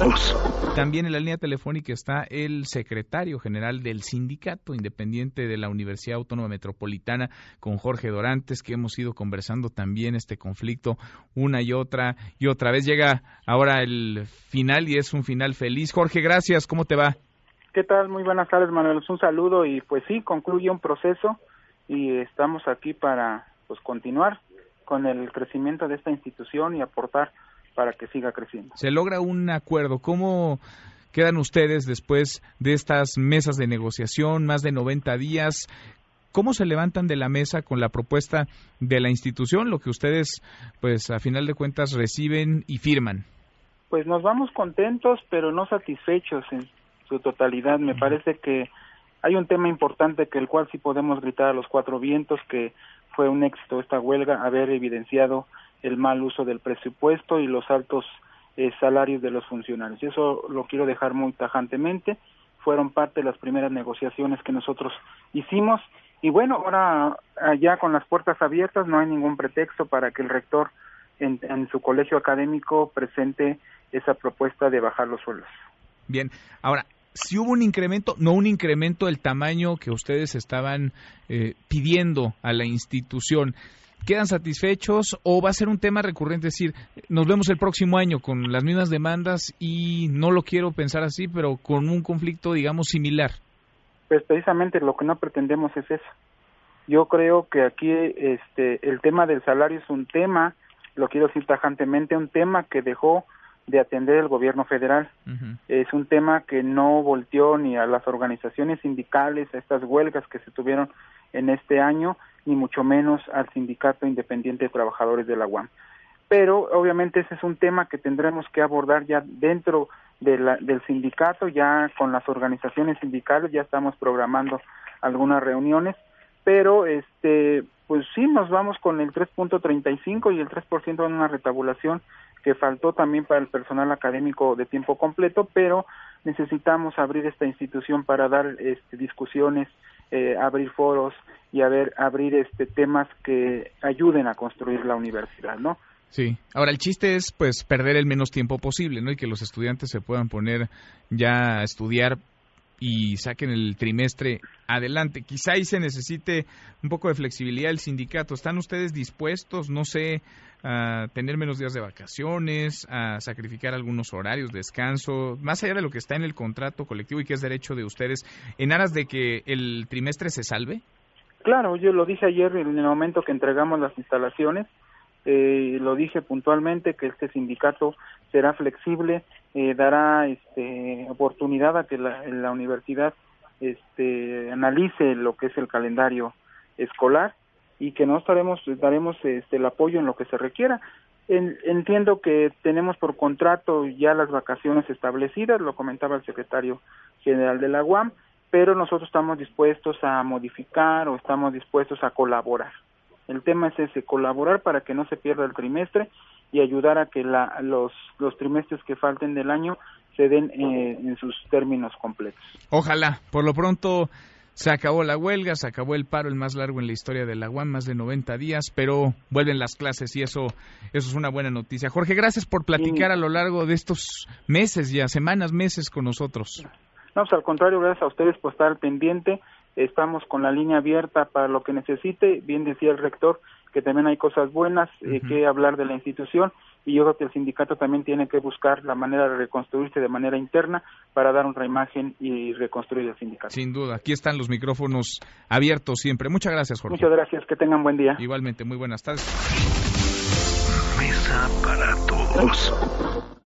todos. También en la línea telefónica está el secretario general del Sindicato Independiente de la Universidad Autónoma Metropolitana, con Jorge Dorantes, que hemos ido conversando también este conflicto una y otra y otra vez. Llega ahora el final y es un final feliz. Jorge, gracias. ¿Cómo te va? ¿Qué tal? Muy buenas tardes, Manuel. Un saludo y pues sí, concluye un proceso y estamos aquí para pues continuar con el crecimiento de esta institución y aportar para que siga creciendo. Se logra un acuerdo. ¿Cómo quedan ustedes después de estas mesas de negociación, más de 90 días? ¿Cómo se levantan de la mesa con la propuesta de la institución, lo que ustedes, pues, a final de cuentas reciben y firman? Pues nos vamos contentos, pero no satisfechos en su totalidad. Me parece que hay un tema importante que el cual sí podemos gritar a los cuatro vientos, que fue un éxito esta huelga, haber evidenciado el mal uso del presupuesto y los altos eh, salarios de los funcionarios. Y eso lo quiero dejar muy tajantemente. Fueron parte de las primeras negociaciones que nosotros hicimos. Y bueno, ahora ya con las puertas abiertas no hay ningún pretexto para que el rector en, en su colegio académico presente esa propuesta de bajar los sueldos. Bien, ahora, si hubo un incremento, no un incremento del tamaño que ustedes estaban eh, pidiendo a la institución, ¿quedan satisfechos o va a ser un tema recurrente? Es decir, nos vemos el próximo año con las mismas demandas y no lo quiero pensar así, pero con un conflicto, digamos, similar. Pues precisamente lo que no pretendemos es eso. Yo creo que aquí este, el tema del salario es un tema, lo quiero decir tajantemente, un tema que dejó de atender el gobierno federal. Es un tema que no volteó ni a las organizaciones sindicales, a estas huelgas que se tuvieron en este año, ni mucho menos al Sindicato Independiente de Trabajadores de la UAM. Pero obviamente ese es un tema que tendremos que abordar ya dentro de la, del sindicato, ya con las organizaciones sindicales, ya estamos programando algunas reuniones, pero este pues sí nos vamos con el 3.35 y el 3% en una retabulación que faltó también para el personal académico de tiempo completo, pero necesitamos abrir esta institución para dar este, discusiones, eh, abrir foros y a ver, abrir este temas que ayuden a construir la universidad, ¿no? Sí. Ahora el chiste es pues perder el menos tiempo posible, ¿no? Y que los estudiantes se puedan poner ya a estudiar y saquen el trimestre adelante. Quizá ahí se necesite un poco de flexibilidad del sindicato. ¿Están ustedes dispuestos, no sé, a tener menos días de vacaciones, a sacrificar algunos horarios, descanso, más allá de lo que está en el contrato colectivo y que es derecho de ustedes, en aras de que el trimestre se salve? Claro, yo lo dije ayer en el momento que entregamos las instalaciones, eh, lo dije puntualmente que este sindicato será flexible, eh, dará este, oportunidad a que la, universidad este, analice lo que es el calendario escolar y que nos daremos, daremos este, el apoyo en lo que se requiera. entiendo que tenemos por contrato ya las vacaciones establecidas, lo comentaba el secretario general de la UAM, pero nosotros estamos dispuestos a modificar o estamos dispuestos a colaborar. El tema es ese, colaborar para que no se pierda el trimestre y ayudar a que la, los, los trimestres que falten del año se den eh, en sus términos completos. Ojalá, por lo pronto se acabó la huelga, se acabó el paro, el más largo en la historia de la UAM, más de 90 días, pero vuelven las clases y eso, eso es una buena noticia. Jorge, gracias por platicar a lo largo de estos meses ya, semanas, meses con nosotros. No, pues al contrario, gracias a ustedes por estar pendiente estamos con la línea abierta para lo que necesite. Bien decía el rector que también hay cosas buenas eh, que hablar de la institución y yo creo que el sindicato también tiene que buscar la manera de reconstruirse de manera interna para dar una imagen y reconstruir el sindicato. Sin duda, aquí están los micrófonos abiertos siempre. Muchas gracias, Jorge. Muchas gracias, que tengan buen día. Igualmente, muy buenas tardes. Mesa para todos.